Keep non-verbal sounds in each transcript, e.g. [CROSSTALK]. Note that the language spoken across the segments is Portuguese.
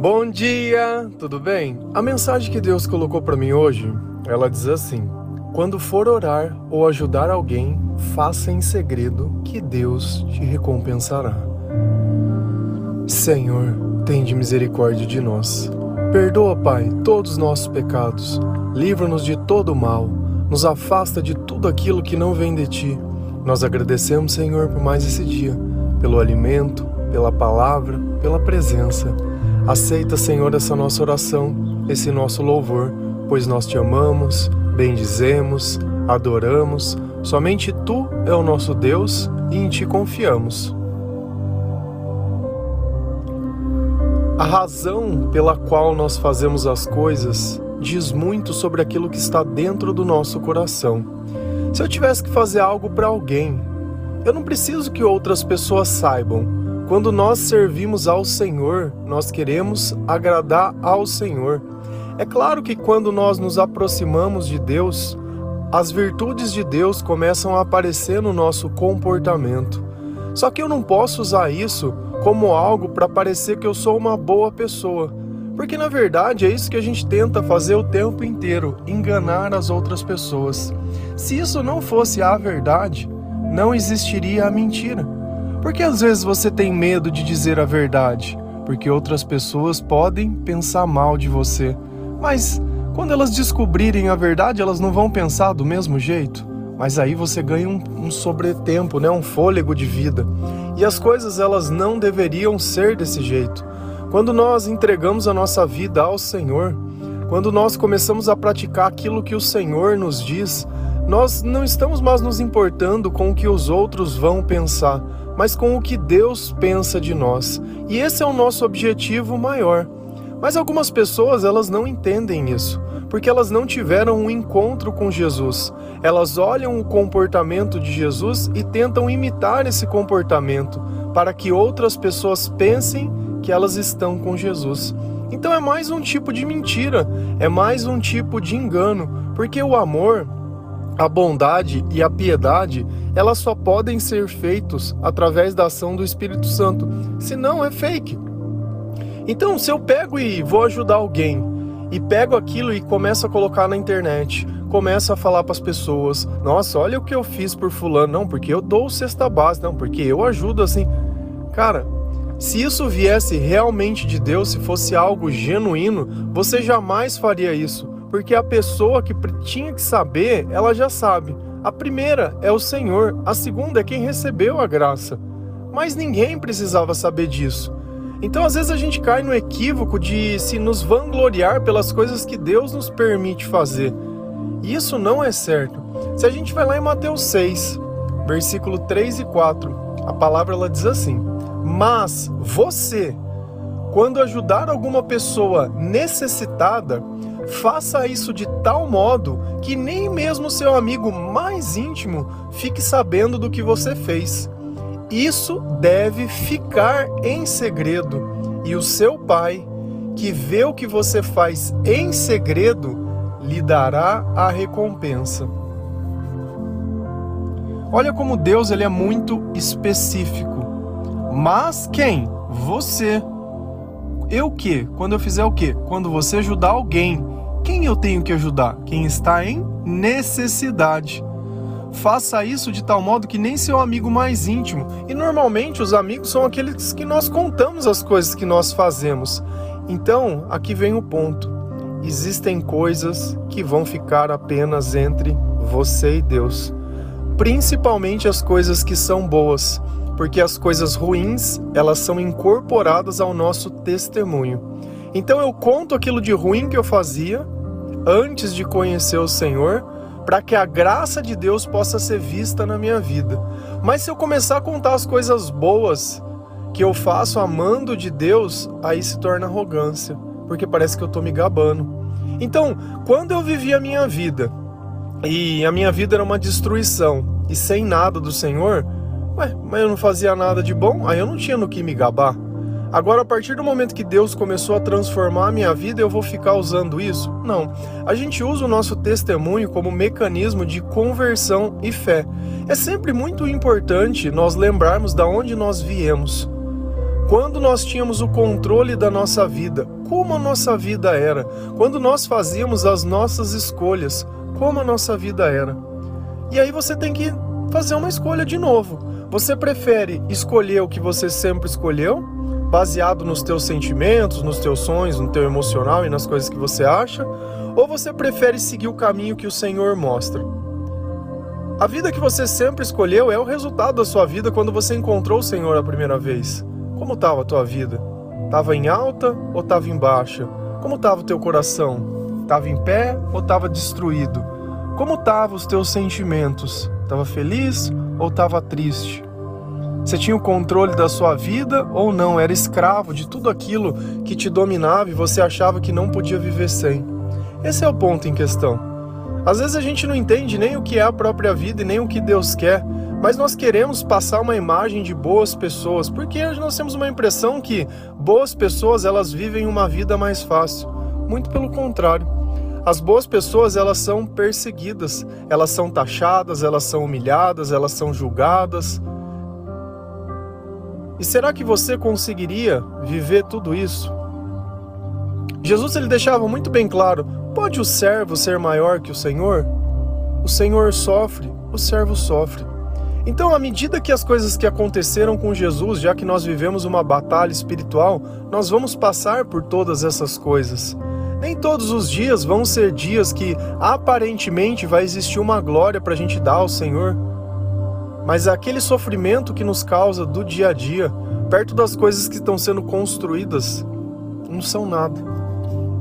Bom dia, tudo bem? A mensagem que Deus colocou para mim hoje, ela diz assim: Quando for orar ou ajudar alguém, faça em segredo, que Deus te recompensará. Senhor, tende misericórdia de nós. Perdoa, Pai, todos os nossos pecados. Livra-nos de todo o mal. Nos afasta de tudo aquilo que não vem de ti. Nós agradecemos, Senhor, por mais esse dia, pelo alimento, pela palavra, pela presença. Aceita, Senhor, essa nossa oração, esse nosso louvor, pois nós te amamos, bendizemos, adoramos. Somente tu é o nosso Deus e em ti confiamos. A razão pela qual nós fazemos as coisas diz muito sobre aquilo que está dentro do nosso coração. Se eu tivesse que fazer algo para alguém, eu não preciso que outras pessoas saibam. Quando nós servimos ao Senhor, nós queremos agradar ao Senhor. É claro que quando nós nos aproximamos de Deus, as virtudes de Deus começam a aparecer no nosso comportamento. Só que eu não posso usar isso como algo para parecer que eu sou uma boa pessoa. Porque na verdade é isso que a gente tenta fazer o tempo inteiro, enganar as outras pessoas. Se isso não fosse a verdade, não existiria a mentira. Porque às vezes você tem medo de dizer a verdade, porque outras pessoas podem pensar mal de você. Mas quando elas descobrirem a verdade, elas não vão pensar do mesmo jeito. Mas aí você ganha um, um sobretempo, né? um fôlego de vida. E as coisas elas não deveriam ser desse jeito. Quando nós entregamos a nossa vida ao Senhor, quando nós começamos a praticar aquilo que o Senhor nos diz, nós não estamos mais nos importando com o que os outros vão pensar, mas com o que Deus pensa de nós. E esse é o nosso objetivo maior. Mas algumas pessoas, elas não entendem isso, porque elas não tiveram um encontro com Jesus. Elas olham o comportamento de Jesus e tentam imitar esse comportamento para que outras pessoas pensem que elas estão com Jesus. Então é mais um tipo de mentira, é mais um tipo de engano, porque o amor, a bondade e a piedade, elas só podem ser feitos através da ação do Espírito Santo, senão é fake. Então, se eu pego e vou ajudar alguém e pego aquilo e começo a colocar na internet, começo a falar para as pessoas: "Nossa, olha o que eu fiz por fulano, não, porque eu dou cesta base, não, porque eu ajudo assim". Cara, se isso viesse realmente de Deus, se fosse algo genuíno, você jamais faria isso, porque a pessoa que tinha que saber, ela já sabe. A primeira é o Senhor, a segunda é quem recebeu a graça. Mas ninguém precisava saber disso. Então, às vezes, a gente cai no equívoco de se nos vangloriar pelas coisas que Deus nos permite fazer. E isso não é certo. Se a gente vai lá em Mateus 6, versículo 3 e 4, a palavra ela diz assim: Mas você, quando ajudar alguma pessoa necessitada, faça isso de tal modo que nem mesmo seu amigo mais íntimo fique sabendo do que você fez. Isso deve ficar em segredo, e o seu pai, que vê o que você faz em segredo, lhe dará a recompensa. Olha como Deus ele é muito específico. Mas quem? Você. Eu que? Quando eu fizer o quê? Quando você ajudar alguém. Quem eu tenho que ajudar? Quem está em necessidade. Faça isso de tal modo que nem seu amigo mais íntimo. E normalmente os amigos são aqueles que nós contamos as coisas que nós fazemos. Então, aqui vem o ponto. Existem coisas que vão ficar apenas entre você e Deus. Principalmente as coisas que são boas, porque as coisas ruins, elas são incorporadas ao nosso testemunho. Então eu conto aquilo de ruim que eu fazia antes de conhecer o Senhor, para que a graça de Deus possa ser vista na minha vida. Mas se eu começar a contar as coisas boas que eu faço amando de Deus, aí se torna arrogância, porque parece que eu estou me gabando. Então, quando eu vivi a minha vida e a minha vida era uma destruição e sem nada do Senhor, ué, mas eu não fazia nada de bom, aí eu não tinha no que me gabar. Agora, a partir do momento que Deus começou a transformar a minha vida, eu vou ficar usando isso? Não. A gente usa o nosso testemunho como mecanismo de conversão e fé. É sempre muito importante nós lembrarmos da onde nós viemos. quando nós tínhamos o controle da nossa vida, como a nossa vida era, quando nós fazíamos as nossas escolhas, como a nossa vida era. E aí você tem que fazer uma escolha de novo. Você prefere escolher o que você sempre escolheu, baseado nos teus sentimentos, nos teus sonhos, no teu emocional e nas coisas que você acha, ou você prefere seguir o caminho que o Senhor mostra? A vida que você sempre escolheu é o resultado da sua vida quando você encontrou o Senhor a primeira vez. Como estava a tua vida? Estava em alta ou estava em baixa? Como estava o teu coração? Estava em pé ou estava destruído? Como estavam os teus sentimentos? Estava feliz ou estava triste? Você tinha o controle da sua vida ou não? Era escravo de tudo aquilo que te dominava e você achava que não podia viver sem? Esse é o ponto em questão. Às vezes a gente não entende nem o que é a própria vida e nem o que Deus quer, mas nós queremos passar uma imagem de boas pessoas, porque nós temos uma impressão que boas pessoas elas vivem uma vida mais fácil. Muito pelo contrário. As boas pessoas elas são perseguidas, elas são taxadas, elas são humilhadas, elas são julgadas. E será que você conseguiria viver tudo isso? Jesus ele deixava muito bem claro: pode o servo ser maior que o Senhor? O Senhor sofre, o servo sofre. Então, à medida que as coisas que aconteceram com Jesus, já que nós vivemos uma batalha espiritual, nós vamos passar por todas essas coisas. Nem todos os dias vão ser dias que aparentemente vai existir uma glória para a gente dar ao Senhor. Mas aquele sofrimento que nos causa do dia a dia, perto das coisas que estão sendo construídas, não são nada.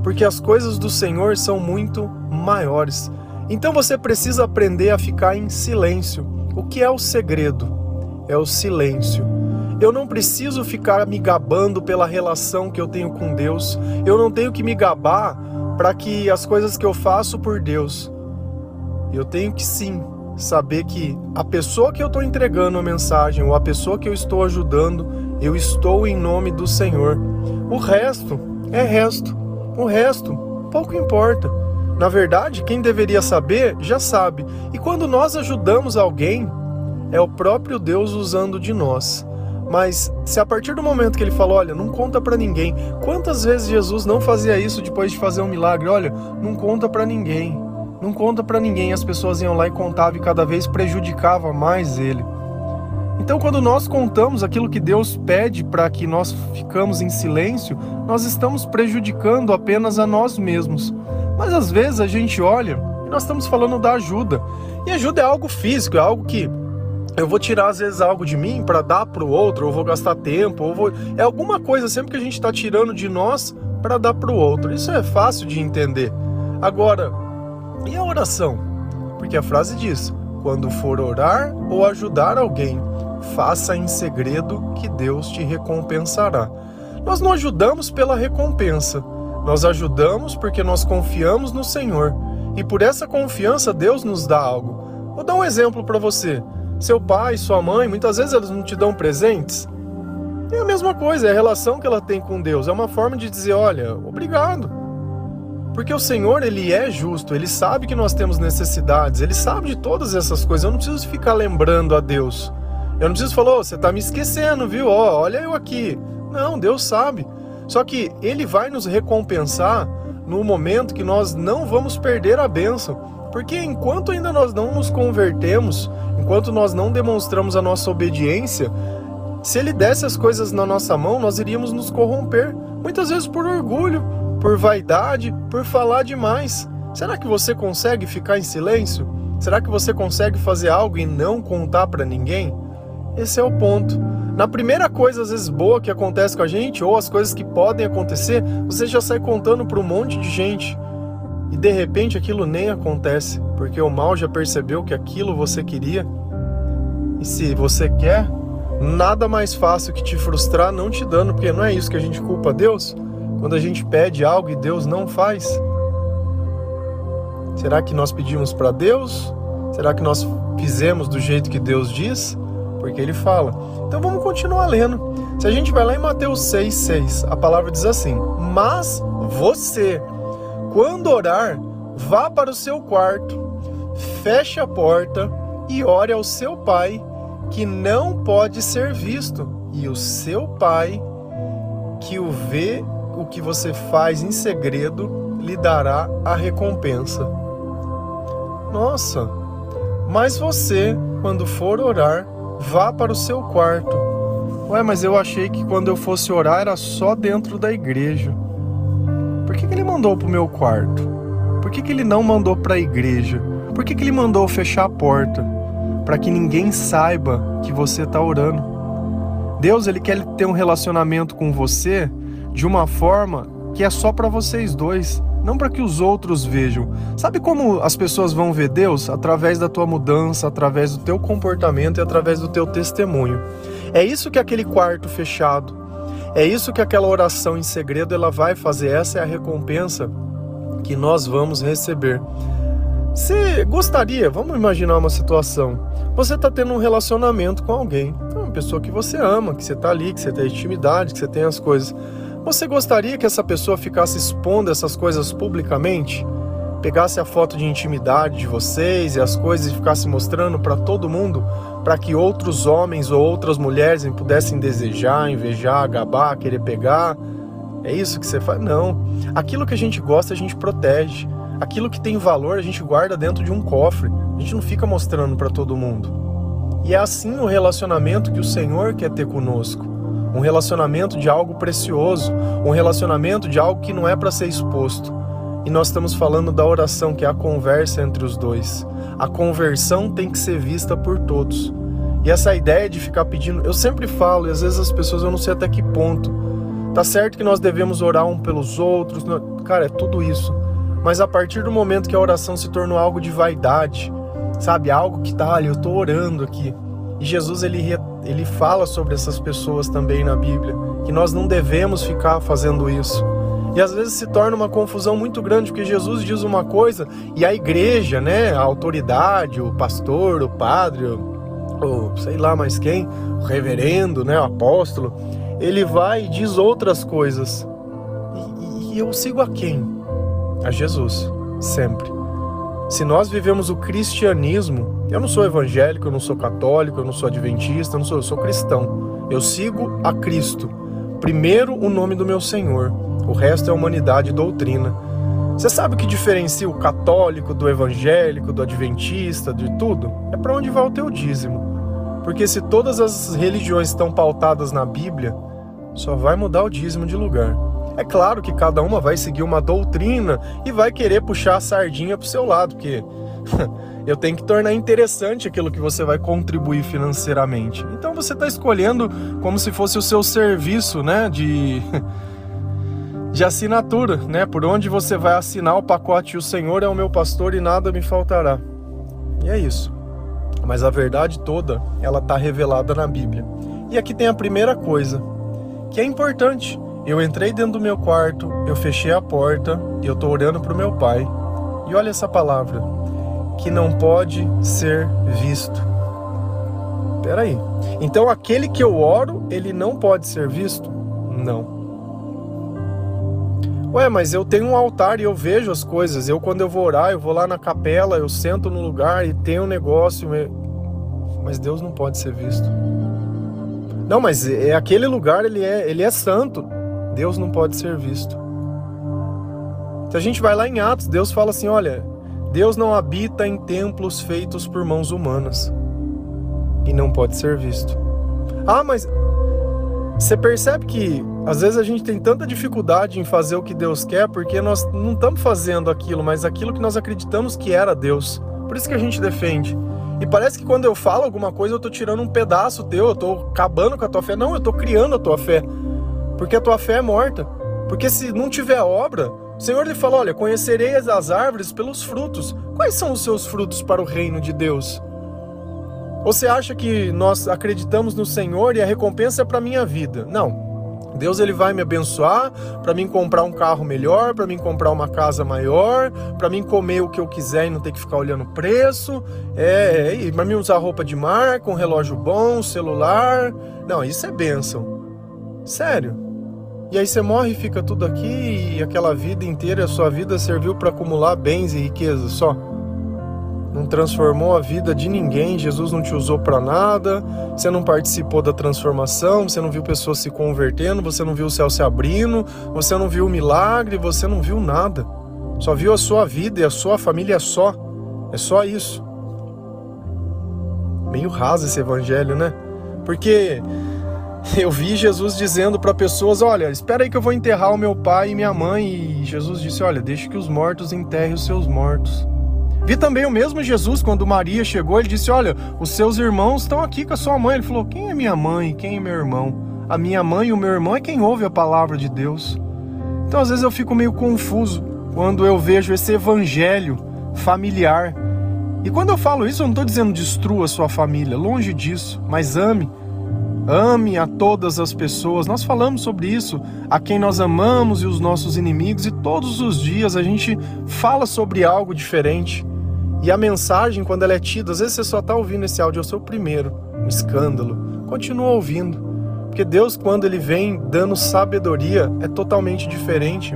Porque as coisas do Senhor são muito maiores. Então você precisa aprender a ficar em silêncio o que é o segredo? É o silêncio. Eu não preciso ficar me gabando pela relação que eu tenho com Deus. Eu não tenho que me gabar para que as coisas que eu faço por Deus. Eu tenho que sim saber que a pessoa que eu estou entregando a mensagem ou a pessoa que eu estou ajudando, eu estou em nome do Senhor. O resto é resto. O resto pouco importa. Na verdade, quem deveria saber já sabe. E quando nós ajudamos alguém, é o próprio Deus usando de nós. Mas se a partir do momento que ele falou, olha, não conta para ninguém, quantas vezes Jesus não fazia isso depois de fazer um milagre? Olha, não conta para ninguém. Não conta para ninguém. As pessoas iam lá e contavam e cada vez prejudicava mais ele. Então, quando nós contamos aquilo que Deus pede para que nós ficamos em silêncio, nós estamos prejudicando apenas a nós mesmos. Mas às vezes a gente olha e nós estamos falando da ajuda. E ajuda é algo físico, é algo que eu vou tirar às vezes algo de mim para dar para o outro, ou vou gastar tempo, ou vou... é alguma coisa sempre que a gente está tirando de nós para dar para o outro. Isso é fácil de entender. Agora, e a oração? Porque a frase diz: quando for orar ou ajudar alguém, faça em segredo que Deus te recompensará. Nós não ajudamos pela recompensa, nós ajudamos porque nós confiamos no Senhor e por essa confiança Deus nos dá algo. Vou dar um exemplo para você. Seu pai, sua mãe, muitas vezes eles não te dão presentes. É a mesma coisa, é a relação que ela tem com Deus. É uma forma de dizer, olha, obrigado. Porque o Senhor, ele é justo, ele sabe que nós temos necessidades, ele sabe de todas essas coisas. Eu não preciso ficar lembrando a Deus. Eu não preciso falar, oh, você está me esquecendo, viu? Oh, olha eu aqui. Não, Deus sabe. Só que ele vai nos recompensar no momento que nós não vamos perder a bênção. Porque enquanto ainda nós não nos convertemos, enquanto nós não demonstramos a nossa obediência, se ele desse as coisas na nossa mão, nós iríamos nos corromper. Muitas vezes por orgulho, por vaidade, por falar demais. Será que você consegue ficar em silêncio? Será que você consegue fazer algo e não contar para ninguém? Esse é o ponto. Na primeira coisa, às vezes, boa que acontece com a gente, ou as coisas que podem acontecer, você já sai contando para um monte de gente. E de repente aquilo nem acontece, porque o mal já percebeu que aquilo você queria. E se você quer, nada mais fácil que te frustrar não te dando, porque não é isso que a gente culpa Deus? Quando a gente pede algo e Deus não faz? Será que nós pedimos para Deus? Será que nós fizemos do jeito que Deus diz? porque ele fala. Então vamos continuar lendo. Se a gente vai lá em Mateus 6, 6, a palavra diz assim: Mas você, quando orar, vá para o seu quarto, feche a porta e ore ao seu pai, que não pode ser visto, e o seu pai, que o vê que você faz em segredo lhe dará a recompensa. Nossa, mas você, quando for orar, vá para o seu quarto. Ué, mas eu achei que quando eu fosse orar era só dentro da igreja. Por que, que ele mandou para o meu quarto? Por que, que ele não mandou para a igreja? Por que, que ele mandou fechar a porta? Para que ninguém saiba que você está orando. Deus ele quer ter um relacionamento com você de uma forma que é só para vocês dois, não para que os outros vejam. Sabe como as pessoas vão ver Deus? Através da tua mudança, através do teu comportamento e através do teu testemunho. É isso que aquele quarto fechado, é isso que aquela oração em segredo ela vai fazer. Essa é a recompensa que nós vamos receber. Você gostaria, vamos imaginar uma situação. Você está tendo um relacionamento com alguém, uma pessoa que você ama, que você está ali, que você tem intimidade, que você tem as coisas. Você gostaria que essa pessoa ficasse expondo essas coisas publicamente? Pegasse a foto de intimidade de vocês e as coisas e ficasse mostrando para todo mundo, para que outros homens ou outras mulheres pudessem desejar, invejar, gabar, querer pegar? É isso que você faz? Não. Aquilo que a gente gosta, a gente protege. Aquilo que tem valor, a gente guarda dentro de um cofre. A gente não fica mostrando para todo mundo. E é assim o relacionamento que o Senhor quer ter conosco um relacionamento de algo precioso, um relacionamento de algo que não é para ser exposto. E nós estamos falando da oração, que é a conversa entre os dois. A conversão tem que ser vista por todos. E essa ideia de ficar pedindo, eu sempre falo, e às vezes as pessoas eu não sei até que ponto. Tá certo que nós devemos orar um pelos outros, cara, é tudo isso. Mas a partir do momento que a oração se tornou algo de vaidade, sabe, algo que tá ali, eu tô orando aqui. E Jesus ele ele fala sobre essas pessoas também na Bíblia, que nós não devemos ficar fazendo isso. E às vezes se torna uma confusão muito grande, porque Jesus diz uma coisa e a igreja, né, a autoridade, o pastor, o padre, ou sei lá mais quem, o reverendo, né, o apóstolo, ele vai e diz outras coisas. E, e eu sigo a quem? A Jesus, sempre. Se nós vivemos o cristianismo, eu não sou evangélico, eu não sou católico, eu não sou adventista, eu não sou, eu sou cristão. Eu sigo a Cristo. Primeiro o nome do meu Senhor, o resto é humanidade e doutrina. Você sabe o que diferencia o católico do evangélico, do adventista, de tudo? É para onde vai o teu dízimo. Porque se todas as religiões estão pautadas na Bíblia, só vai mudar o dízimo de lugar. É claro que cada uma vai seguir uma doutrina e vai querer puxar a sardinha para o seu lado, porque [LAUGHS] eu tenho que tornar interessante aquilo que você vai contribuir financeiramente. Então você está escolhendo como se fosse o seu serviço, né, de [LAUGHS] de assinatura, né, por onde você vai assinar o pacote. O Senhor é o meu pastor e nada me faltará. E é isso. Mas a verdade toda, ela está revelada na Bíblia. E aqui tem a primeira coisa, que é importante. Eu entrei dentro do meu quarto, eu fechei a porta eu estou orando para o meu pai. E olha essa palavra, que não pode ser visto. Peraí. Então aquele que eu oro, ele não pode ser visto? Não. Ué, mas eu tenho um altar e eu vejo as coisas. Eu, quando eu vou orar, eu vou lá na capela, eu sento no lugar e tem um negócio. Mas Deus não pode ser visto. Não, mas é aquele lugar, ele é, ele é santo. Deus não pode ser visto. Se a gente vai lá em Atos, Deus fala assim: olha, Deus não habita em templos feitos por mãos humanas e não pode ser visto. Ah, mas você percebe que às vezes a gente tem tanta dificuldade em fazer o que Deus quer porque nós não estamos fazendo aquilo, mas aquilo que nós acreditamos que era Deus. Por isso que a gente defende. E parece que quando eu falo alguma coisa, eu estou tirando um pedaço teu, eu estou acabando com a tua fé. Não, eu estou criando a tua fé porque a tua fé é morta. Porque se não tiver obra, o Senhor lhe falou: Olha, conhecereis as árvores pelos frutos. Quais são os seus frutos para o reino de Deus? Você acha que nós acreditamos no Senhor e a recompensa é para minha vida? Não. Deus ele vai me abençoar para mim comprar um carro melhor, para mim comprar uma casa maior, para mim comer o que eu quiser e não ter que ficar olhando preço, é, é para mim usar roupa de marca, um relógio bom, um celular. Não, isso é bênção. Sério. E aí você morre e fica tudo aqui e aquela vida inteira, a sua vida serviu para acumular bens e riquezas só. não transformou a vida de ninguém, Jesus não te usou para nada, você não participou da transformação, você não viu pessoas se convertendo, você não viu o céu se abrindo, você não viu o milagre, você não viu nada. Só viu a sua vida e a sua família só. É só isso. Meio raso esse evangelho, né? Porque [LAUGHS] eu vi Jesus dizendo para pessoas: Olha, espera aí que eu vou enterrar o meu pai e minha mãe. E Jesus disse: Olha, deixe que os mortos enterrem os seus mortos. Vi também o mesmo Jesus quando Maria chegou, ele disse: Olha, os seus irmãos estão aqui com a sua mãe. Ele falou: Quem é minha mãe? Quem é meu irmão? A minha mãe e o meu irmão é quem ouve a palavra de Deus. Então, às vezes, eu fico meio confuso quando eu vejo esse evangelho familiar. E quando eu falo isso, eu não estou dizendo destrua sua família, longe disso, mas ame Ame a todas as pessoas. Nós falamos sobre isso, a quem nós amamos e os nossos inimigos, e todos os dias a gente fala sobre algo diferente. E a mensagem, quando ela é tida, às vezes você só está ouvindo esse áudio, é o seu primeiro, um escândalo. Continua ouvindo. Porque Deus, quando Ele vem dando sabedoria, é totalmente diferente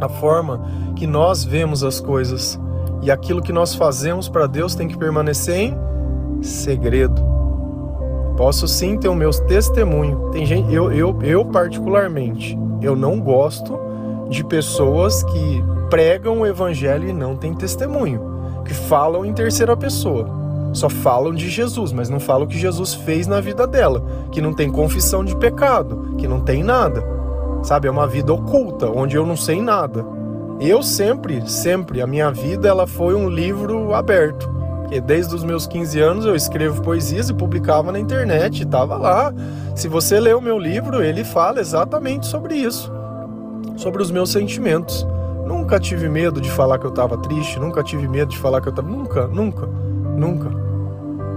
a forma que nós vemos as coisas. E aquilo que nós fazemos para Deus tem que permanecer em segredo. Posso sim ter o meu testemunho. Tem gente, eu, eu, eu particularmente, eu não gosto de pessoas que pregam o evangelho e não têm testemunho, que falam em terceira pessoa. Só falam de Jesus, mas não falam o que Jesus fez na vida dela, que não tem confissão de pecado, que não tem nada. Sabe, é uma vida oculta, onde eu não sei nada. Eu sempre, sempre, a minha vida ela foi um livro aberto. Desde os meus 15 anos eu escrevo poesias e publicava na internet, estava lá. Se você ler o meu livro, ele fala exatamente sobre isso, sobre os meus sentimentos. Nunca tive medo de falar que eu estava triste, nunca tive medo de falar que eu estava. Nunca, nunca, nunca.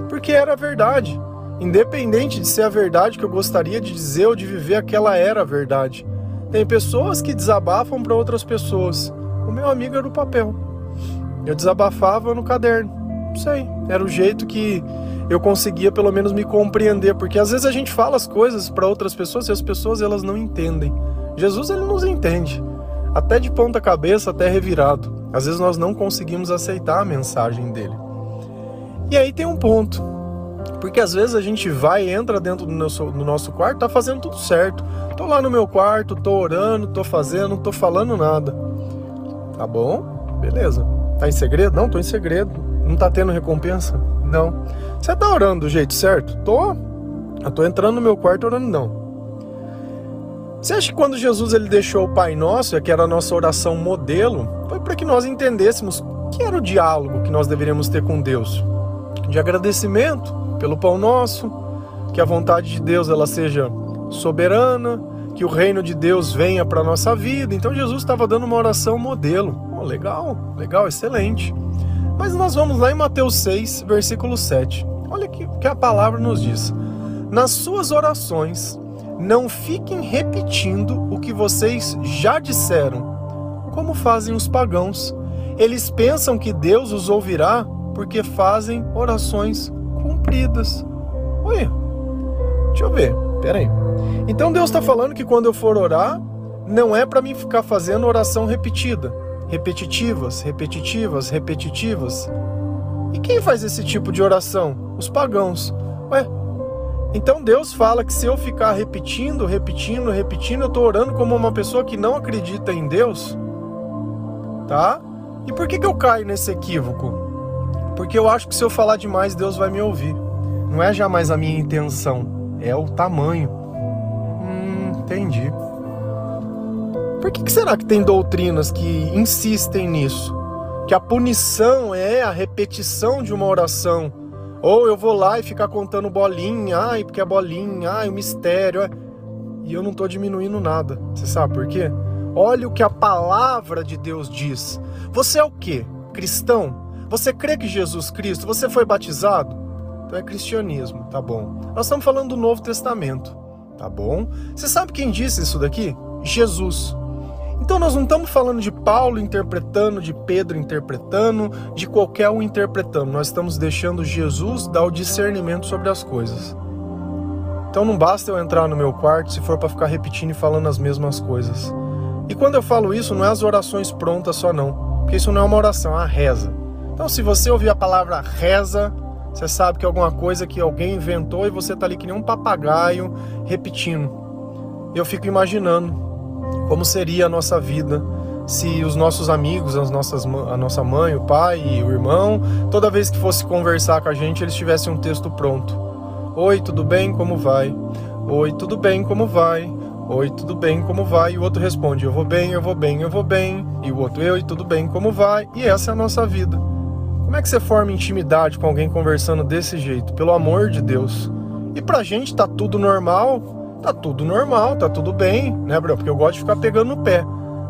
Porque era a verdade. Independente de ser a verdade que eu gostaria de dizer ou de viver, aquela era a verdade. Tem pessoas que desabafam para outras pessoas. O meu amigo era o papel. Eu desabafava no caderno. Sei, era o jeito que eu conseguia pelo menos me compreender, porque às vezes a gente fala as coisas para outras pessoas e as pessoas elas não entendem. Jesus ele nos entende, até de ponta cabeça, até revirado. Às vezes nós não conseguimos aceitar a mensagem dele. E aí tem um ponto, porque às vezes a gente vai, entra dentro do nosso, do nosso quarto, tá fazendo tudo certo. Tô lá no meu quarto, tô orando, tô fazendo, não tô falando nada. Tá bom? Beleza. Tá em segredo? Não, tô em segredo. Não tá tendo recompensa? Não. Você tá orando do jeito certo? Tô. Eu tô entrando no meu quarto orando, não. Você acha que quando Jesus ele deixou o Pai Nosso, que era a nossa oração modelo, foi para que nós entendêssemos que era o diálogo que nós deveríamos ter com Deus? De agradecimento pelo pão nosso, que a vontade de Deus ela seja soberana, que o reino de Deus venha para nossa vida. Então Jesus estava dando uma oração modelo. Oh, legal, legal, excelente. Mas nós vamos lá em Mateus 6, versículo 7. Olha o que a palavra nos diz. Nas suas orações, não fiquem repetindo o que vocês já disseram, como fazem os pagãos. Eles pensam que Deus os ouvirá porque fazem orações cumpridas. Oi, deixa eu ver, peraí. Então Deus está falando que quando eu for orar, não é para mim ficar fazendo oração repetida repetitivas, repetitivas, repetitivas. E quem faz esse tipo de oração? Os pagãos. Ué, então Deus fala que se eu ficar repetindo, repetindo, repetindo, eu estou orando como uma pessoa que não acredita em Deus? Tá? E por que, que eu caio nesse equívoco? Porque eu acho que se eu falar demais, Deus vai me ouvir. Não é jamais a minha intenção, é o tamanho. Hum, entendi. Por que, que será que tem doutrinas que insistem nisso? Que a punição é a repetição de uma oração. Ou eu vou lá e ficar contando bolinha, ai, porque é bolinha, ai, o mistério. E eu não estou diminuindo nada. Você sabe por quê? Olha o que a palavra de Deus diz. Você é o quê? Cristão? Você crê que Jesus Cristo? Você foi batizado? Então é cristianismo, tá bom. Nós estamos falando do Novo Testamento, tá bom? Você sabe quem disse isso daqui? Jesus. Então nós não estamos falando de Paulo interpretando, de Pedro interpretando, de qualquer um interpretando. Nós estamos deixando Jesus dar o discernimento sobre as coisas. Então não basta eu entrar no meu quarto se for para ficar repetindo e falando as mesmas coisas. E quando eu falo isso, não é as orações prontas só não, porque isso não é uma oração, é uma reza. Então, se você ouvir a palavra reza, você sabe que é alguma coisa que alguém inventou e você tá ali que nem um papagaio repetindo. Eu fico imaginando como seria a nossa vida se os nossos amigos, as nossas, a nossa mãe, o pai e o irmão, toda vez que fosse conversar com a gente, eles tivessem um texto pronto. Oi, tudo bem? Como vai? Oi, tudo bem? Como vai? Oi, tudo bem? Como vai? E o outro responde: Eu vou bem, eu vou bem, eu vou bem. E o outro: Oi, tudo bem? Como vai? E essa é a nossa vida. Como é que você forma intimidade com alguém conversando desse jeito? Pelo amor de Deus. E pra gente tá tudo normal? Tá tudo normal, tá tudo bem, né, Bruno? Porque eu gosto de ficar pegando no pé.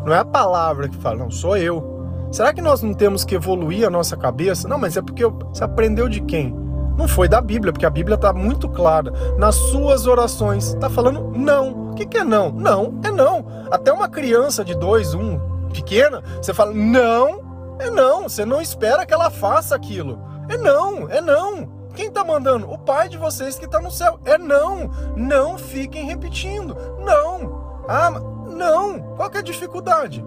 Não é a palavra que fala, não, sou eu. Será que nós não temos que evoluir a nossa cabeça? Não, mas é porque você aprendeu de quem? Não foi da Bíblia, porque a Bíblia está muito clara. Nas suas orações, está falando não. O que, que é não? Não é não. Até uma criança de dois, um, pequena, você fala não, é não. Você não espera que ela faça aquilo. É não, é não. Quem está mandando? O pai de vocês que está no céu. É não. Não fiquem repetindo. Não. Ah, não. Qual que é a dificuldade?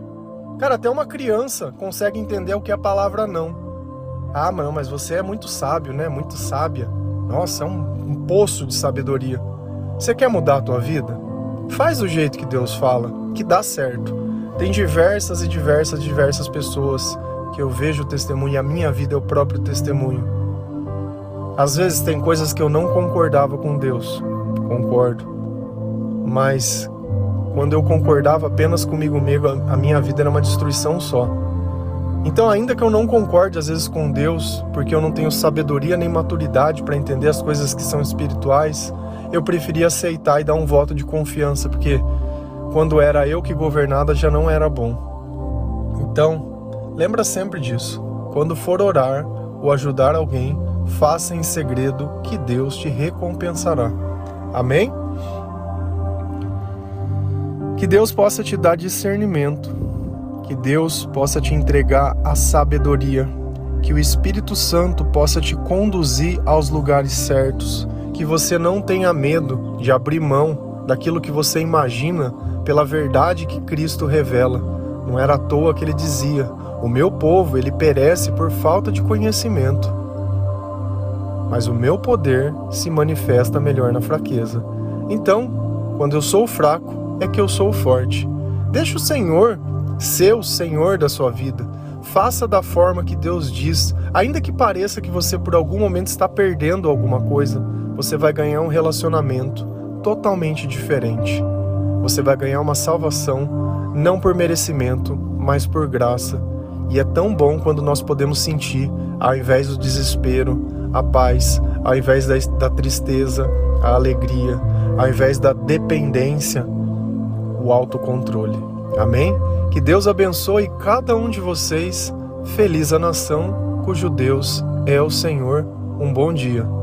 Cara, até uma criança consegue entender o que é a palavra não. Ah, não, mas você é muito sábio, né? Muito sábia. Nossa, é um, um poço de sabedoria. Você quer mudar a tua vida? Faz do jeito que Deus fala, que dá certo. Tem diversas e diversas, diversas pessoas que eu vejo o testemunho e a minha vida é o próprio testemunho. Às vezes tem coisas que eu não concordava com Deus, concordo. Mas quando eu concordava apenas comigo mesmo, a minha vida era uma destruição só. Então, ainda que eu não concorde às vezes com Deus, porque eu não tenho sabedoria nem maturidade para entender as coisas que são espirituais, eu preferi aceitar e dar um voto de confiança, porque quando era eu que governava já não era bom. Então, lembra sempre disso. Quando for orar ou ajudar alguém, faça em segredo que Deus te recompensará. Amém? Que Deus possa te dar discernimento, que Deus possa te entregar a sabedoria, que o Espírito Santo possa te conduzir aos lugares certos, que você não tenha medo de abrir mão daquilo que você imagina pela verdade que Cristo revela. Não era à toa que ele dizia: "O meu povo, ele perece por falta de conhecimento" mas o meu poder se manifesta melhor na fraqueza. Então, quando eu sou fraco, é que eu sou forte. Deixa o Senhor ser o Senhor da sua vida. Faça da forma que Deus diz, ainda que pareça que você por algum momento está perdendo alguma coisa, você vai ganhar um relacionamento totalmente diferente. Você vai ganhar uma salvação não por merecimento, mas por graça. E é tão bom quando nós podemos sentir, ao invés do desespero, a paz, ao invés da, da tristeza, a alegria, ao invés da dependência, o autocontrole. Amém? Que Deus abençoe cada um de vocês. Feliz a nação cujo Deus é o Senhor. Um bom dia.